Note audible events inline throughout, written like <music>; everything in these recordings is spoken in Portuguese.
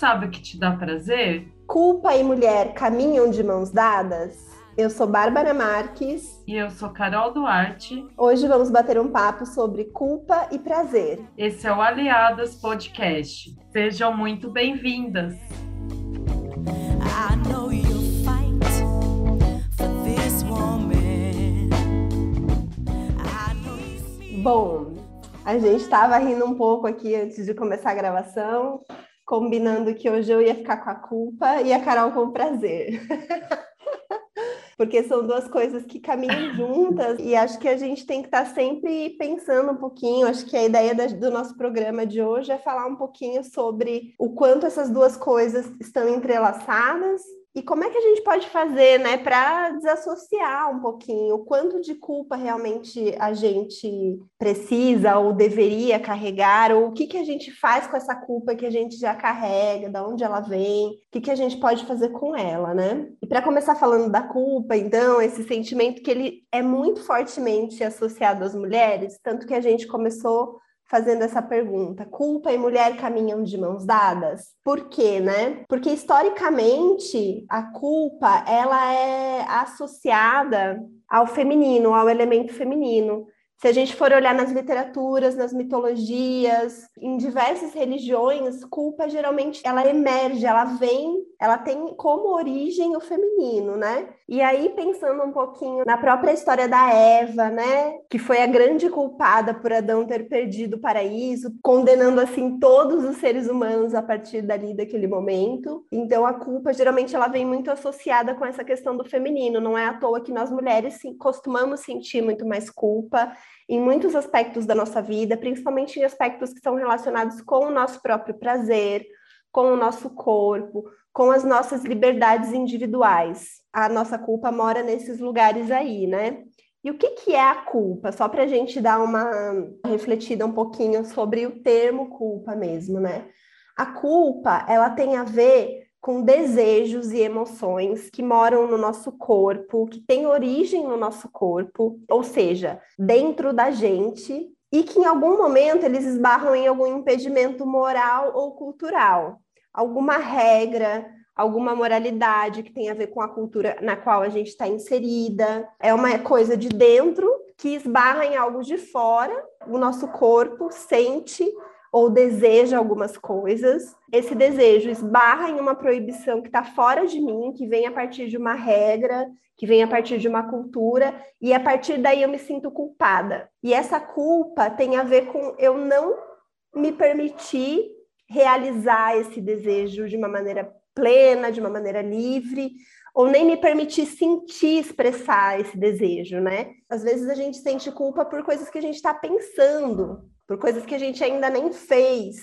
sabe o que te dá prazer? Culpa e mulher caminham de mãos dadas? Eu sou Bárbara Marques. E eu sou Carol Duarte. Hoje vamos bater um papo sobre culpa e prazer. Esse é o Aliadas Podcast. Sejam muito bem-vindas. Bom, a gente estava rindo um pouco aqui antes de começar a gravação, combinando que hoje eu ia ficar com a culpa e a Carol com o prazer. <laughs> Porque são duas coisas que caminham juntas e acho que a gente tem que estar tá sempre pensando um pouquinho. Acho que a ideia do nosso programa de hoje é falar um pouquinho sobre o quanto essas duas coisas estão entrelaçadas e como é que a gente pode fazer, né, para desassociar um pouquinho? O quanto de culpa realmente a gente precisa ou deveria carregar, ou o que, que a gente faz com essa culpa que a gente já carrega, de onde ela vem, o que, que a gente pode fazer com ela, né? E para começar falando da culpa, então, esse sentimento que ele é muito fortemente associado às mulheres, tanto que a gente começou fazendo essa pergunta: culpa e mulher caminham de mãos dadas? Por quê, né? Porque historicamente a culpa ela é associada ao feminino, ao elemento feminino. Se a gente for olhar nas literaturas, nas mitologias, em diversas religiões, culpa geralmente ela emerge, ela vem, ela tem como origem o feminino, né? E aí pensando um pouquinho na própria história da Eva, né, que foi a grande culpada por Adão ter perdido o paraíso, condenando assim todos os seres humanos a partir dali daquele momento. Então a culpa geralmente ela vem muito associada com essa questão do feminino, não é à toa que nós mulheres costumamos sentir muito mais culpa em muitos aspectos da nossa vida, principalmente em aspectos que são relacionados com o nosso próprio prazer, com o nosso corpo, com as nossas liberdades individuais. A nossa culpa mora nesses lugares aí, né? E o que, que é a culpa? Só para a gente dar uma refletida um pouquinho sobre o termo culpa mesmo, né? A culpa, ela tem a ver com desejos e emoções que moram no nosso corpo, que têm origem no nosso corpo, ou seja, dentro da gente, e que em algum momento eles esbarram em algum impedimento moral ou cultural, alguma regra, alguma moralidade que tem a ver com a cultura na qual a gente está inserida. É uma coisa de dentro que esbarra em algo de fora, o nosso corpo sente ou deseja algumas coisas, esse desejo esbarra em uma proibição que está fora de mim, que vem a partir de uma regra, que vem a partir de uma cultura, e a partir daí eu me sinto culpada. E essa culpa tem a ver com eu não me permitir realizar esse desejo de uma maneira plena, de uma maneira livre, ou nem me permitir sentir, expressar esse desejo, né? Às vezes a gente sente culpa por coisas que a gente está pensando, por coisas que a gente ainda nem fez.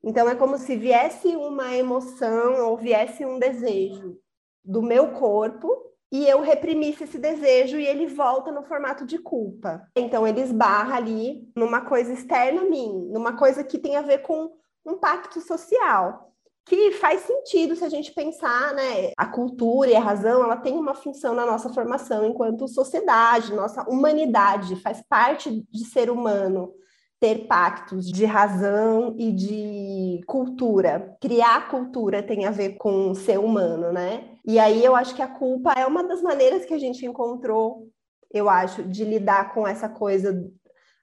Então é como se viesse uma emoção ou viesse um desejo do meu corpo e eu reprimisse esse desejo e ele volta no formato de culpa. Então ele esbarra ali numa coisa externa a mim, numa coisa que tem a ver com um pacto social que faz sentido se a gente pensar, né? A cultura e a razão, ela tem uma função na nossa formação enquanto sociedade, nossa humanidade, faz parte de ser humano ter pactos de razão e de cultura. Criar cultura tem a ver com ser humano, né? E aí eu acho que a culpa é uma das maneiras que a gente encontrou, eu acho, de lidar com essa coisa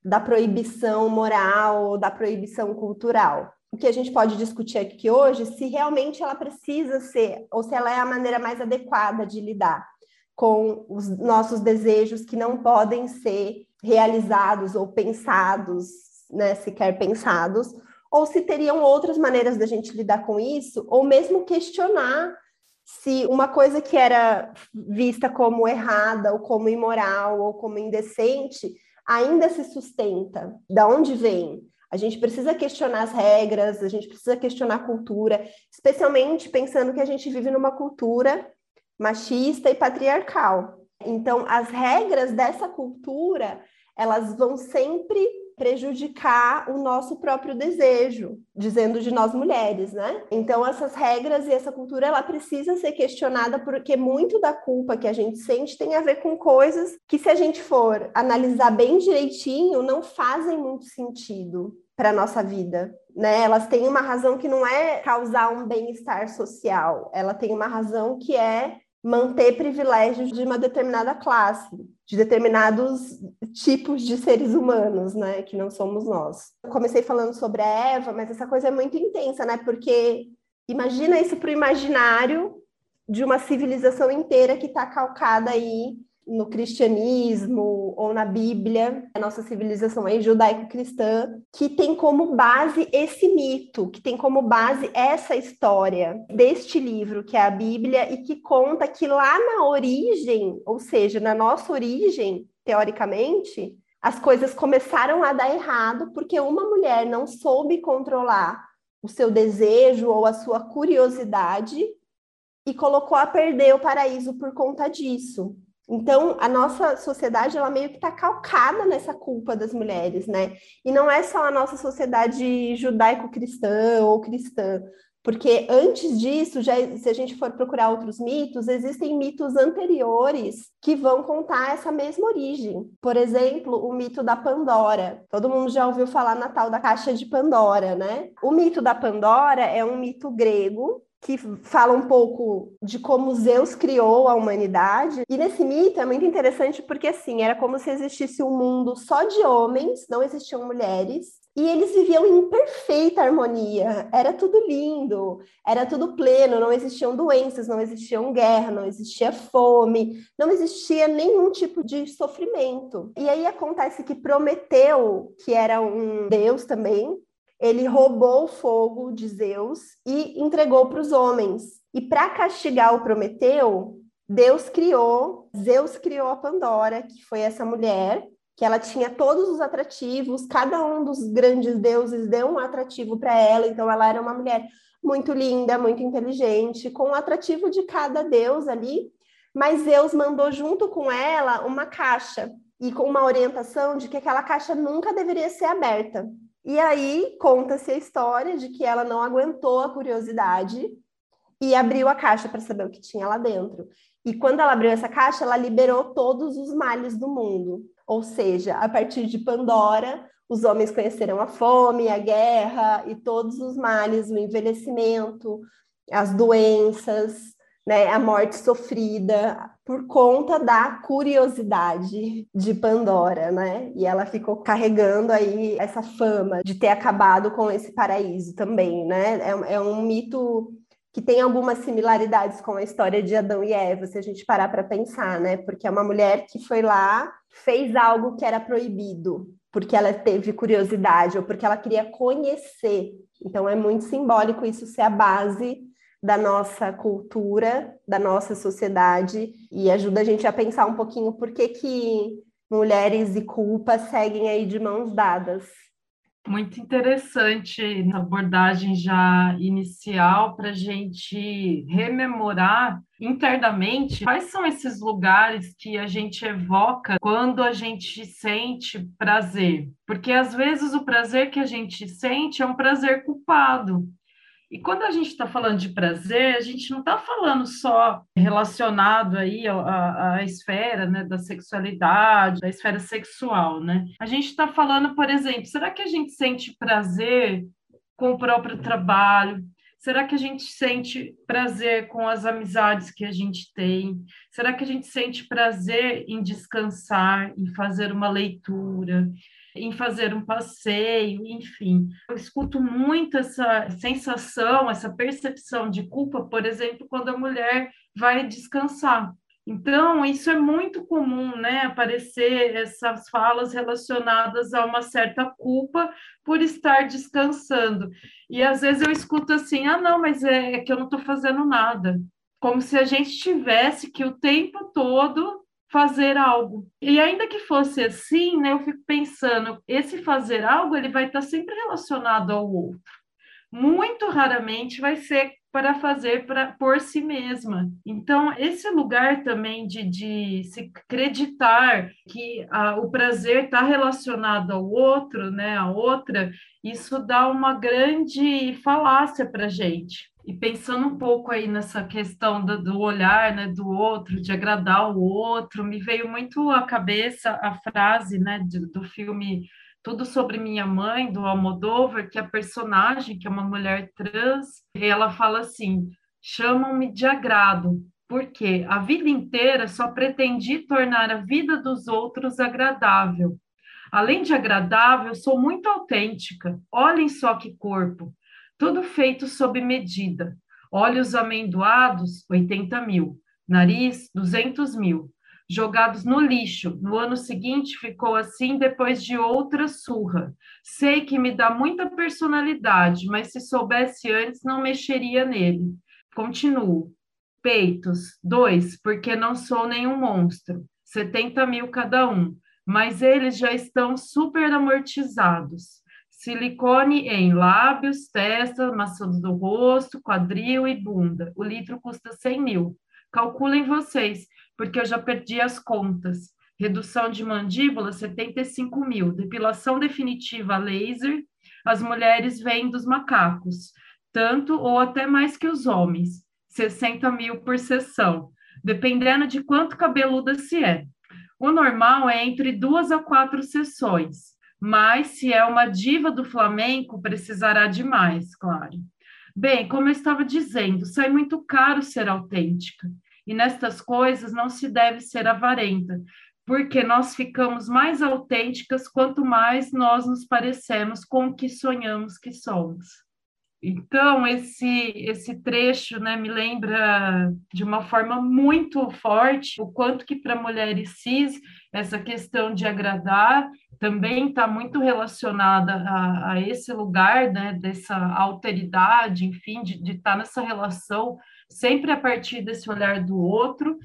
da proibição moral, da proibição cultural. O que a gente pode discutir aqui hoje, se realmente ela precisa ser, ou se ela é a maneira mais adequada de lidar com os nossos desejos que não podem ser realizados ou pensados, né, sequer pensados, ou se teriam outras maneiras da gente lidar com isso, ou mesmo questionar se uma coisa que era vista como errada, ou como imoral, ou como indecente, ainda se sustenta. Da onde vem? A gente precisa questionar as regras, a gente precisa questionar a cultura, especialmente pensando que a gente vive numa cultura machista e patriarcal. Então, as regras dessa cultura, elas vão sempre prejudicar o nosso próprio desejo, dizendo de nós mulheres, né? Então essas regras e essa cultura ela precisa ser questionada porque muito da culpa que a gente sente tem a ver com coisas que se a gente for analisar bem direitinho não fazem muito sentido. para nossa vida, né? Elas têm uma razão que não é causar um bem-estar social, ela tem uma razão que é manter privilégios de uma determinada classe, de determinados tipos de seres humanos, né, que não somos nós. Eu comecei falando sobre a Eva, mas essa coisa é muito intensa, né? Porque imagina isso para o imaginário de uma civilização inteira que está calcada aí no cristianismo ou na Bíblia, a nossa civilização é judaico-cristã, que tem como base esse mito, que tem como base essa história deste livro, que é a Bíblia, e que conta que lá na origem, ou seja, na nossa origem, teoricamente, as coisas começaram a dar errado porque uma mulher não soube controlar o seu desejo ou a sua curiosidade e colocou a perder o paraíso por conta disso. Então, a nossa sociedade, ela meio que está calcada nessa culpa das mulheres, né? E não é só a nossa sociedade judaico-cristã ou cristã, porque antes disso, já, se a gente for procurar outros mitos, existem mitos anteriores que vão contar essa mesma origem. Por exemplo, o mito da Pandora. Todo mundo já ouviu falar na tal da caixa de Pandora, né? O mito da Pandora é um mito grego que fala um pouco de como Zeus criou a humanidade. E nesse mito é muito interessante porque assim, era como se existisse um mundo só de homens, não existiam mulheres, e eles viviam em perfeita harmonia. Era tudo lindo, era tudo pleno, não existiam doenças, não existiam guerra, não existia fome, não existia nenhum tipo de sofrimento. E aí acontece que Prometeu, que era um deus também, ele roubou o fogo de Zeus e entregou para os homens. E para castigar o Prometeu, Deus criou, Zeus criou a Pandora, que foi essa mulher, que ela tinha todos os atrativos, cada um dos grandes deuses deu um atrativo para ela, então ela era uma mulher muito linda, muito inteligente, com o atrativo de cada deus ali, mas Zeus mandou junto com ela uma caixa e com uma orientação de que aquela caixa nunca deveria ser aberta. E aí conta-se a história de que ela não aguentou a curiosidade e abriu a caixa para saber o que tinha lá dentro. E quando ela abriu essa caixa, ela liberou todos os males do mundo. Ou seja, a partir de Pandora, os homens conheceram a fome, a guerra e todos os males, o envelhecimento, as doenças, né, a morte sofrida por conta da curiosidade de Pandora, né? E ela ficou carregando aí essa fama de ter acabado com esse paraíso também, né? É, é um mito que tem algumas similaridades com a história de Adão e Eva, se a gente parar para pensar, né? Porque é uma mulher que foi lá, fez algo que era proibido, porque ela teve curiosidade ou porque ela queria conhecer. Então é muito simbólico isso ser a base da nossa cultura, da nossa sociedade e ajuda a gente a pensar um pouquinho por que, que mulheres e culpa seguem aí de mãos dadas. Muito interessante a abordagem já inicial para a gente rememorar internamente quais são esses lugares que a gente evoca quando a gente sente prazer. Porque às vezes o prazer que a gente sente é um prazer culpado. E quando a gente está falando de prazer, a gente não está falando só relacionado aí à, à esfera né, da sexualidade, da esfera sexual, né? A gente está falando, por exemplo, será que a gente sente prazer com o próprio trabalho? Será que a gente sente prazer com as amizades que a gente tem? Será que a gente sente prazer em descansar, em fazer uma leitura? Em fazer um passeio, enfim. Eu escuto muito essa sensação, essa percepção de culpa, por exemplo, quando a mulher vai descansar. Então, isso é muito comum, né? Aparecer essas falas relacionadas a uma certa culpa por estar descansando. E às vezes eu escuto assim: ah, não, mas é que eu não estou fazendo nada. Como se a gente tivesse que o tempo todo fazer algo. E ainda que fosse assim, né, eu fico pensando, esse fazer algo ele vai estar sempre relacionado ao outro. Muito raramente vai ser para fazer para por si mesma. Então, esse lugar também de, de se acreditar que a, o prazer está relacionado ao outro, né, a outra, isso dá uma grande falácia para a gente. E pensando um pouco aí nessa questão do, do, olhar né, do outro, de agradar o outro, me veio muito à cabeça a frase né, do filme Tudo sobre Minha Mãe, do Almodóvar, que a personagem, que é uma mulher trans, ela fala assim: chamam-me de agrado, porque a vida inteira só pretendi tornar a vida dos outros agradável. Além de agradável, sou muito autêntica. Olhem só que corpo. Tudo feito sob medida. Olhos amendoados, 80 mil. Nariz, 200 mil. Jogados no lixo. No ano seguinte ficou assim depois de outra surra. Sei que me dá muita personalidade, mas se soubesse antes não mexeria nele. Continuo. Peitos, dois, porque não sou nenhum monstro. 70 mil cada um mas eles já estão super amortizados. Silicone em lábios, testa, maçã do rosto, quadril e bunda. O litro custa 100 mil. Calculem vocês, porque eu já perdi as contas. Redução de mandíbula, 75 mil. Depilação definitiva laser, as mulheres vêm dos macacos, tanto ou até mais que os homens. 60 mil por sessão, dependendo de quanto cabeluda se é. O normal é entre duas a quatro sessões, mas se é uma diva do flamenco, precisará de mais, claro. Bem, como eu estava dizendo, sai muito caro ser autêntica, e nestas coisas não se deve ser avarenta, porque nós ficamos mais autênticas quanto mais nós nos parecemos com o que sonhamos que somos. Então, esse, esse trecho né, me lembra de uma forma muito forte o quanto que para mulheres cis essa questão de agradar também está muito relacionada a, a, esse lugar, né, dessa alteridade, enfim, de, estar tá nessa relação sempre a partir desse olhar do outro,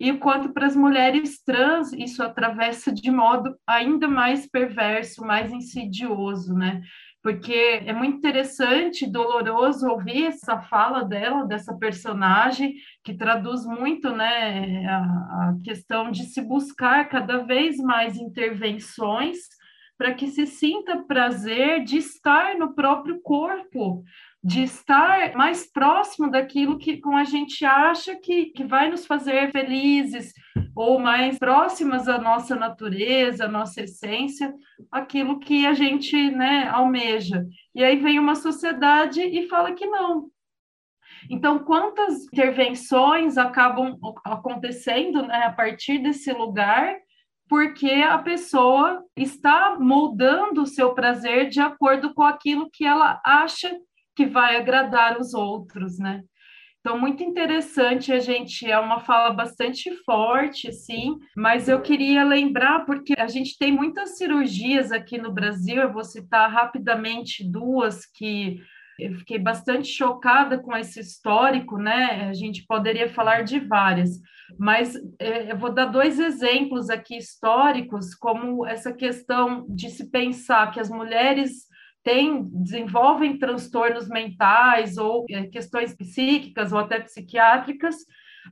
e o quanto para as mulheres trans isso atravessa de modo ainda mais perverso, mais insidioso, né? Porque é muito interessante, doloroso ouvir essa fala dela, dessa personagem, que traduz muito né, a, a questão de se buscar cada vez mais intervenções para que se sinta prazer de estar no próprio corpo, de estar mais próximo daquilo que com a gente acha que, que vai nos fazer felizes, ou mais próximas à nossa natureza, à nossa essência, aquilo que a gente né, almeja. E aí vem uma sociedade e fala que não. Então, quantas intervenções acabam acontecendo né, a partir desse lugar porque a pessoa está moldando o seu prazer de acordo com aquilo que ela acha que vai agradar os outros, né? Então, muito interessante, a gente é uma fala bastante forte, sim, mas eu queria lembrar, porque a gente tem muitas cirurgias aqui no Brasil, eu vou citar rapidamente duas que eu fiquei bastante chocada com esse histórico, né? A gente poderia falar de várias, mas é, eu vou dar dois exemplos aqui históricos, como essa questão de se pensar que as mulheres têm, desenvolvem transtornos mentais ou é, questões psíquicas ou até psiquiátricas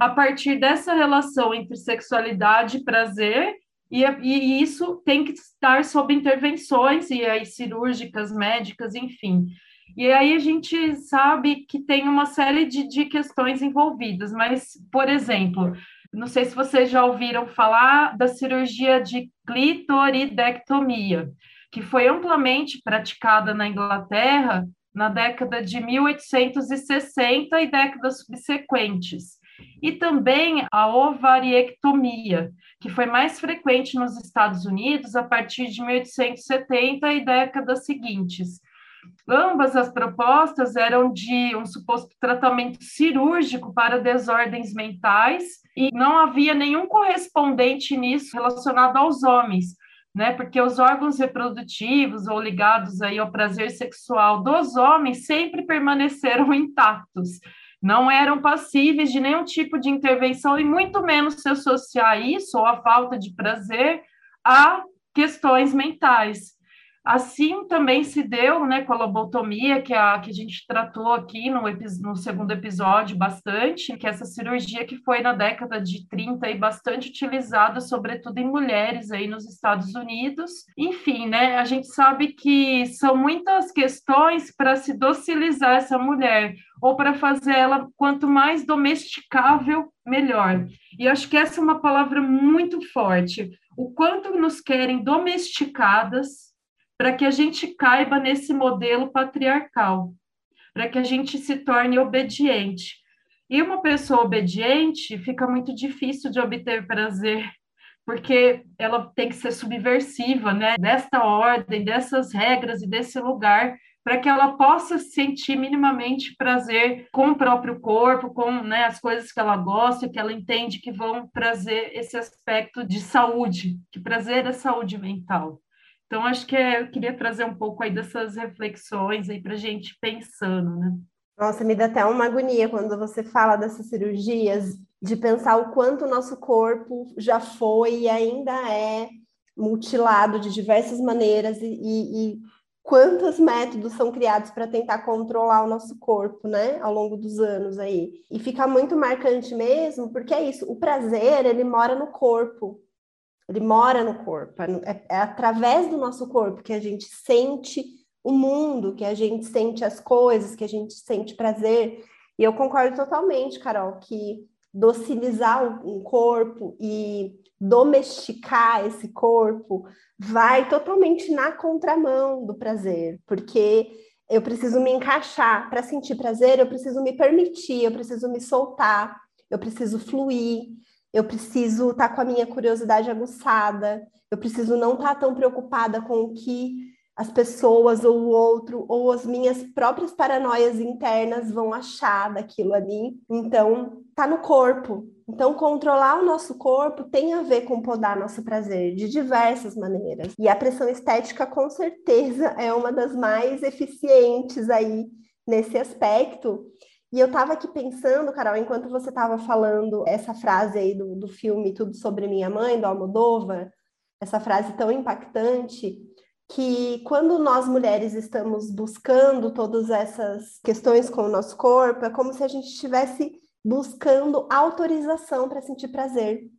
a partir dessa relação entre sexualidade e prazer, e, e isso tem que estar sob intervenções e aí cirúrgicas, médicas, enfim. E aí a gente sabe que tem uma série de, de questões envolvidas, mas, por exemplo, não sei se vocês já ouviram falar da cirurgia de clitoridectomia que foi amplamente praticada na Inglaterra na década de 1860 e décadas subsequentes. E também a ovariectomia, que foi mais frequente nos Estados Unidos a partir de 1870 e décadas seguintes. Ambas as propostas eram de um suposto tratamento cirúrgico para desordens mentais e não havia nenhum correspondente nisso relacionado aos homens, né? Porque os órgãos reprodutivos ou ligados aí ao prazer sexual dos homens sempre permaneceram <laughs> intactos, não eram passíveis de nenhum tipo de intervenção e muito menos se associar isso ou a falta de prazer a questões mentais. Assim também se deu né, com a lobotomia, que, a, que a gente tratou aqui no, no, segundo episódio bastante, que é essa cirurgia que foi na década de 30 e bastante utilizada, sobretudo em mulheres aí nos Estados Unidos. Enfim, né, a gente sabe que são muitas questões para se docilizar essa mulher, ou para fazer ela quanto mais domesticável, melhor. E acho que essa é uma palavra muito forte. O quanto nos querem domesticadas para que a gente caiba nesse modelo patriarcal, para que a gente se torne obediente. E uma pessoa obediente fica muito difícil de obter prazer, porque ela tem que ser subversiva, né? Desta ordem, dessas regras e desse lugar, para que ela possa sentir minimamente prazer com o próprio corpo, com né, as coisas que ela gosta, que ela entende que vão trazer esse aspecto de saúde, que prazer é saúde mental. Então, acho que é, eu queria trazer um pouco aí dessas reflexões aí para a gente pensando, né? Nossa, me dá até uma agonia quando você fala dessas cirurgias, de pensar o quanto o nosso corpo já foi e ainda é mutilado de diversas maneiras e, e, e quantos métodos são criados para tentar controlar o nosso corpo, né, ao longo dos anos aí. E fica muito marcante mesmo, porque é isso, o prazer, ele mora no corpo. Ele mora no corpo, é, é através do nosso corpo que a gente sente o mundo, que a gente sente as coisas, que a gente sente prazer. E eu concordo totalmente, Carol, que docilizar um corpo e domesticar esse corpo vai totalmente na contramão do prazer, porque eu preciso me encaixar para sentir prazer, eu preciso me permitir, eu preciso me soltar, eu preciso fluir, eu preciso estar tá com a minha curiosidade aguçada, eu preciso não estar tá tão preocupada com o que as pessoas ou o outro ou as minhas próprias paranoias internas vão achar daquilo ali. Então, tá no corpo. Então, controlar o nosso corpo tem a ver com podar nosso prazer de diversas maneiras. E a pressão estética, com certeza, é uma das mais eficientes aí nesse aspecto. E eu estava aqui pensando, Carol, enquanto você estava falando essa frase aí do, do filme Tudo Sobre Minha Mãe, do Almodóvar, essa frase tão impactante, que quando nós mulheres estamos buscando todas essas questões com o nosso corpo, é como se a gente estivesse buscando autorização para sentir prazer.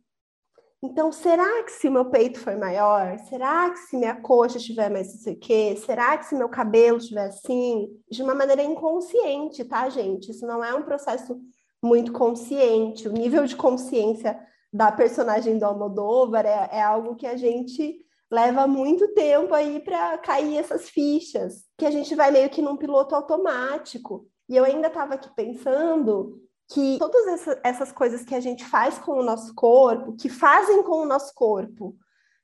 Então, será que se meu peito for maior? Será que se minha coxa estiver mais não sei o quê? Será que se meu cabelo estiver assim? De uma maneira inconsciente, tá, gente? Isso não é um processo muito consciente. O nível de consciência da personagem do Almodóvar é, é algo que a gente leva muito tempo aí para cair essas fichas, que a gente vai meio que num piloto automático. E eu ainda estava aqui pensando que todas essa, essas coisas que a gente faz com o nosso corpo, que fazem com o nosso corpo,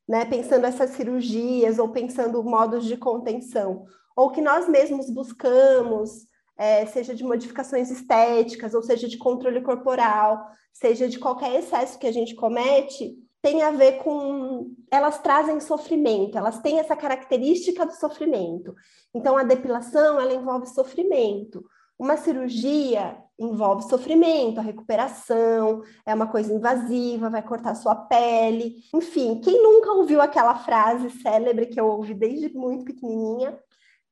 né, pensando essas cirurgias ou pensando modos de contenção, ou que nós mesmos buscamos, é, seja de modificações estéticas, ou seja de controle corporal, seja de qualquer excesso que a gente comete, tem a ver com. Elas trazem sofrimento, elas têm essa característica do sofrimento. Então, a depilação, ela envolve sofrimento. Uma cirurgia envolve sofrimento, a recuperação, é uma coisa invasiva, vai cortar sua pele. Enfim, quem nunca ouviu aquela frase célebre que eu ouvi desde muito pequenininha?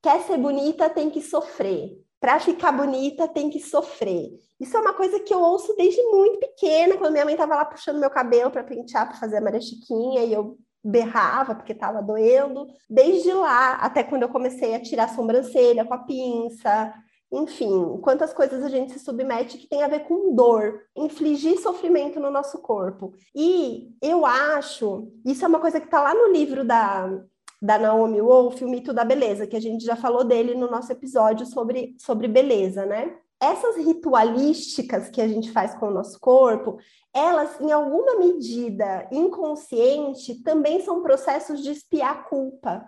Quer ser bonita, tem que sofrer para ficar bonita tem que sofrer. Isso é uma coisa que eu ouço desde muito pequena, quando minha mãe estava lá puxando meu cabelo para pentear, para fazer a Maria Chiquinha, e eu berrava porque estava doendo. Desde lá, até quando eu comecei a tirar a sobrancelha com a pinça, enfim, quantas coisas a gente se submete que tem a ver com dor, infligir sofrimento no nosso corpo. E eu acho, isso é uma coisa que está lá no livro da da Naomi Wolf, o mito da beleza, que a gente já falou dele no nosso episódio sobre, sobre beleza, né? Essas ritualísticas que a gente faz com o nosso corpo, elas, em alguma medida inconsciente, também são processos de espiar culpa,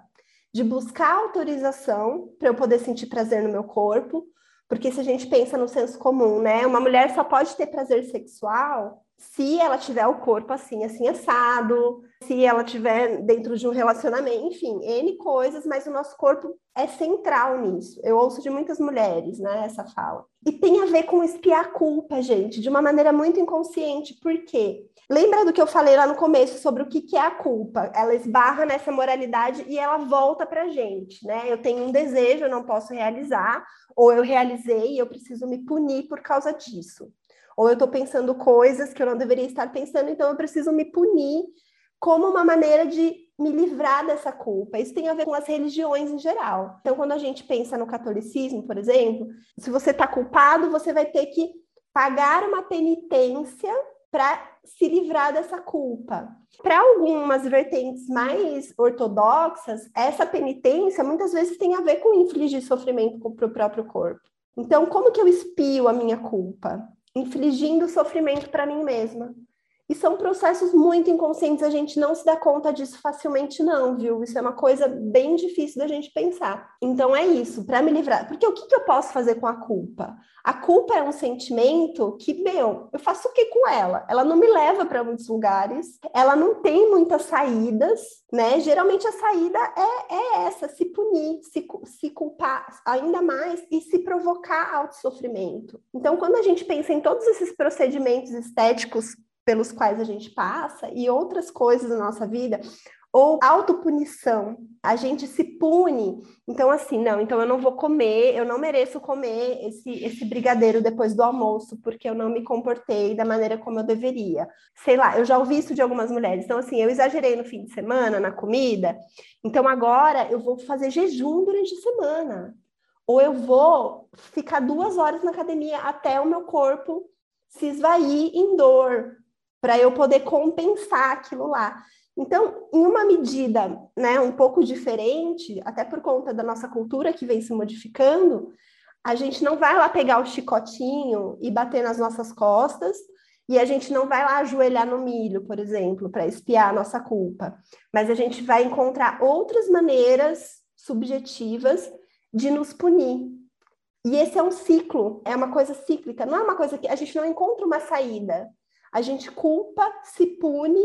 de buscar autorização para eu poder sentir prazer no meu corpo, porque se a gente pensa no senso comum, né? Uma mulher só pode ter prazer sexual se ela tiver o corpo assim, assim, assado, se ela tiver dentro de um relacionamento, enfim, N coisas, mas o nosso corpo é central nisso. Eu ouço de muitas mulheres, né, essa fala. E tem a ver com espiar a culpa, gente, de uma maneira muito inconsciente. Por quê? Lembra do que eu falei lá no começo sobre o que, que é a culpa? Ela esbarra nessa moralidade e ela volta pra gente, né? Eu tenho um desejo, eu não posso realizar, ou eu realizei e eu preciso me punir por causa disso ou eu estou pensando coisas que eu não deveria estar pensando, então eu preciso me punir como uma maneira de me livrar dessa culpa. Isso tem a ver com as religiões em geral. Então, quando a gente pensa no catolicismo, por exemplo, se você está culpado, você vai ter que pagar uma penitência para se livrar dessa culpa. Para algumas vertentes mais ortodoxas, essa penitência muitas vezes tem a ver com infligir sofrimento para o próprio corpo. Então, como que eu espio a minha culpa? Infligindo sofrimento para mim mesma. E são processos muito inconscientes, a gente não se dá conta disso facilmente, não, viu? Isso é uma coisa bem difícil da gente pensar. Então é isso, para me livrar. Porque o que, que eu posso fazer com a culpa? A culpa é um sentimento que, meu, eu faço o que com ela? Ela não me leva para muitos lugares, ela não tem muitas saídas, né? Geralmente a saída é, é essa: se punir, se, se culpar ainda mais e se provocar autossofrimento. Então, quando a gente pensa em todos esses procedimentos estéticos pelos quais a gente passa e outras coisas na nossa vida, ou autopunição, a gente se pune. Então, assim, não, então eu não vou comer, eu não mereço comer esse, esse brigadeiro depois do almoço, porque eu não me comportei da maneira como eu deveria. Sei lá, eu já ouvi isso de algumas mulheres. Então, assim, eu exagerei no fim de semana, na comida, então agora eu vou fazer jejum durante a semana. Ou eu vou ficar duas horas na academia até o meu corpo se esvair em dor, para eu poder compensar aquilo lá. Então, em uma medida né, um pouco diferente, até por conta da nossa cultura que vem se modificando, a gente não vai lá pegar o chicotinho e bater nas nossas costas, e a gente não vai lá ajoelhar no milho, por exemplo, para espiar a nossa culpa, mas a gente vai encontrar outras maneiras subjetivas de nos punir. E esse é um ciclo, é uma coisa cíclica, não é uma coisa que a gente não encontra uma saída a gente culpa, se pune,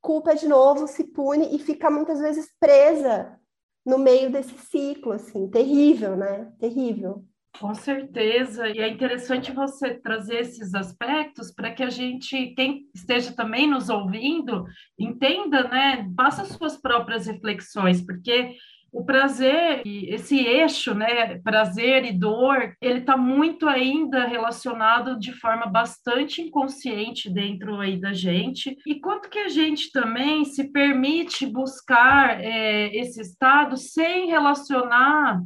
culpa de novo, se pune e fica muitas vezes presa no meio desse ciclo, assim, terrível, né? Terrível. Com certeza, e é interessante você trazer esses aspectos para que a gente, quem esteja também nos ouvindo, entenda, né? Faça suas próprias reflexões, porque o prazer, esse eixo, né, prazer e dor, ele está muito ainda relacionado de forma bastante inconsciente dentro aí da gente. E quanto que a gente também se permite buscar é, esse estado sem relacionar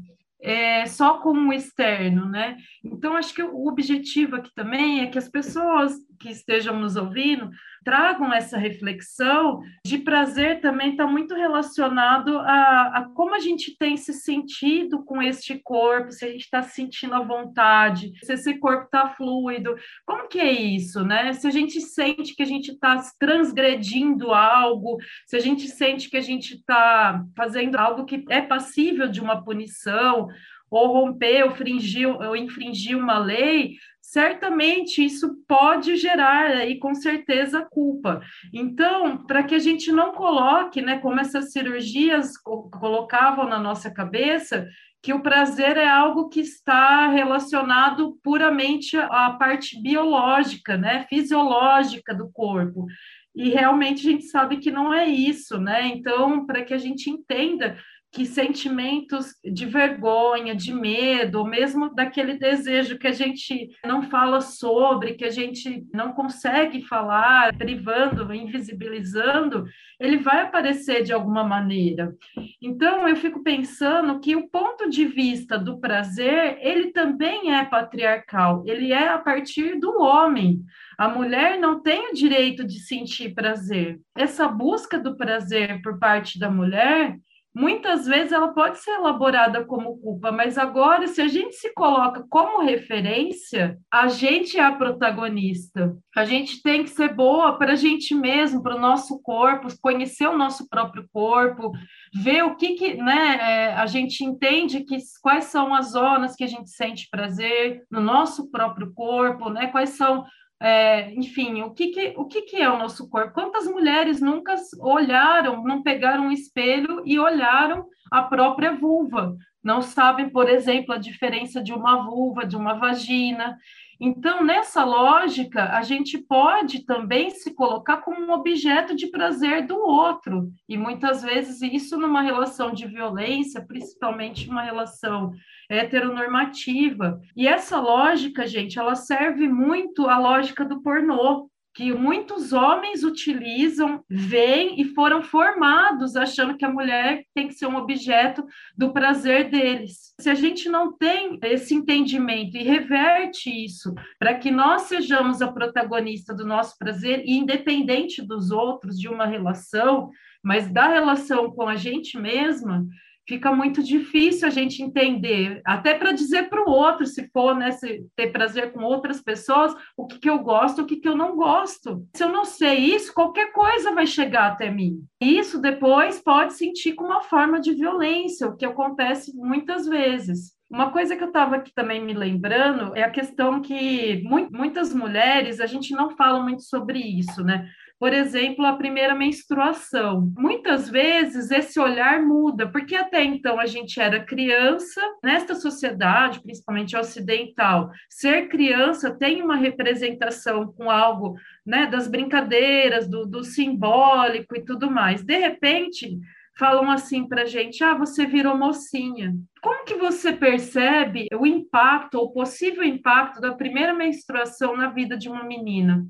é, só com o externo, né? Então, acho que o objetivo aqui também é que as pessoas que estejam nos ouvindo tragam essa reflexão de prazer também está muito relacionado a, a, como a gente tem se sentido com este corpo, se a gente está se sentindo à vontade, se esse corpo está fluido, como que é isso, né? Se a gente sente que a gente está transgredindo algo, se a gente sente que a gente está fazendo algo que é passível de uma punição, ou romper, ou infringir, ou infringir uma lei, certamente isso pode gerar aí com certeza culpa. Então, para que a gente não coloque, né, como essas cirurgias colocavam na nossa cabeça, que o prazer é algo que está relacionado puramente à parte biológica, né, fisiológica do corpo. E realmente a gente sabe que não é isso, né? Então, para que a gente entenda que sentimentos de vergonha, de medo, ou mesmo daquele desejo que a gente não fala sobre, que a gente não consegue falar, privando, invisibilizando, ele vai aparecer de alguma maneira. Então, eu fico pensando que o ponto de vista do prazer, ele também é patriarcal, ele é a partir do homem. A mulher não tem o direito de sentir prazer. Essa busca do prazer por parte da mulher muitas vezes ela pode ser elaborada como culpa, mas agora, se a gente se coloca como referência, a gente é a protagonista. A gente tem que ser boa para a gente mesmo, para o nosso corpo, conhecer o nosso próprio corpo, ver o que, que né, é, a gente entende que quais são as zonas que a gente sente prazer no nosso próprio corpo, né? Quais são é, enfim, o, que, que, o que, que é o nosso corpo? Quantas mulheres nunca olharam, não pegaram um espelho e olharam a própria vulva? Não sabem, por exemplo, a diferença de uma vulva, de uma vagina. Então, nessa lógica, a gente pode também se colocar como um objeto de prazer do outro. E muitas vezes isso numa relação de violência, principalmente uma relação heteronormativa. E essa lógica, gente, ela serve muito à lógica do pornô. que muitos homens utilizam, veem e foram formados achando que a mulher tem que ser um objeto do prazer deles. Se a gente não tem esse entendimento e reverte isso para que nós sejamos a protagonista do nosso prazer, e independente dos outros, de uma relação, mas da relação com a gente mesma, fica muito difícil a gente entender, até para dizer para o outro, se for né, se ter prazer com outras pessoas, o que, que eu gosto, o que, que eu não gosto. Se eu não sei isso, qualquer coisa vai chegar até mim. Isso depois pode sentir como uma forma de violência, o que acontece muitas vezes. Uma coisa que eu estava aqui também me lembrando é a questão que muitas mulheres, a gente não fala muito sobre isso, né? Por exemplo, a primeira menstruação. Muitas vezes esse olhar muda, porque até então a gente era criança, nesta sociedade, principalmente ocidental, ser criança tem uma representação com algo né, das brincadeiras, do, do simbólico e tudo mais. De repente, falam assim para gente: ah, você virou mocinha. Como que você percebe o impacto, ou possível impacto da primeira menstruação na vida de uma menina?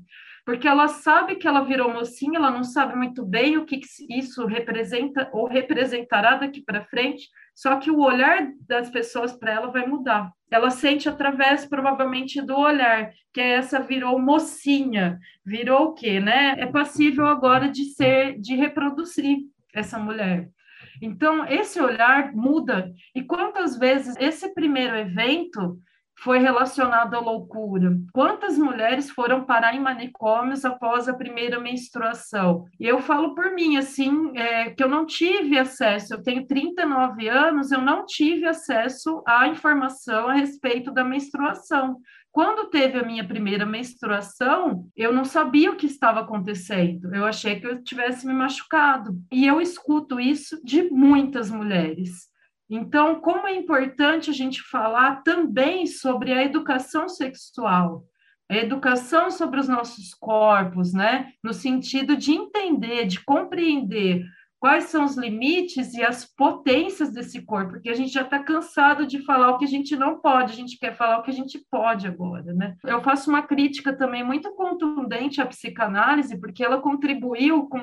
Porque ela sabe que ela virou mocinha, ela não sabe muito bem o que isso representa ou representará daqui para frente, só que o olhar das pessoas para ela vai mudar. Ela sente através, provavelmente, do olhar, que é essa virou mocinha, virou o quê, né? É passível agora de ser, de reproduzir essa mulher. Então, esse olhar muda. E quantas vezes esse primeiro evento foi relacionado à loucura. Quantas mulheres foram parar em manicômios após a primeira menstruação? E eu falo por mim, assim, é, que eu não tive acesso, eu tenho 39 anos, eu não tive acesso à informação a respeito da menstruação. Quando teve a minha primeira menstruação, eu não sabia o que estava acontecendo. Eu achei que eu tivesse me machucado. E eu escuto isso de muitas mulheres. Então, como é importante a gente falar também sobre a educação sexual, a educação sobre os nossos corpos, né? No sentido de entender, de compreender quais são os limites e as potências desse corpo, porque a gente já está cansado de falar o que a gente não pode, a gente quer falar o que a gente pode agora, né? Eu faço uma crítica também muito contundente à psicanálise, porque ela contribuiu com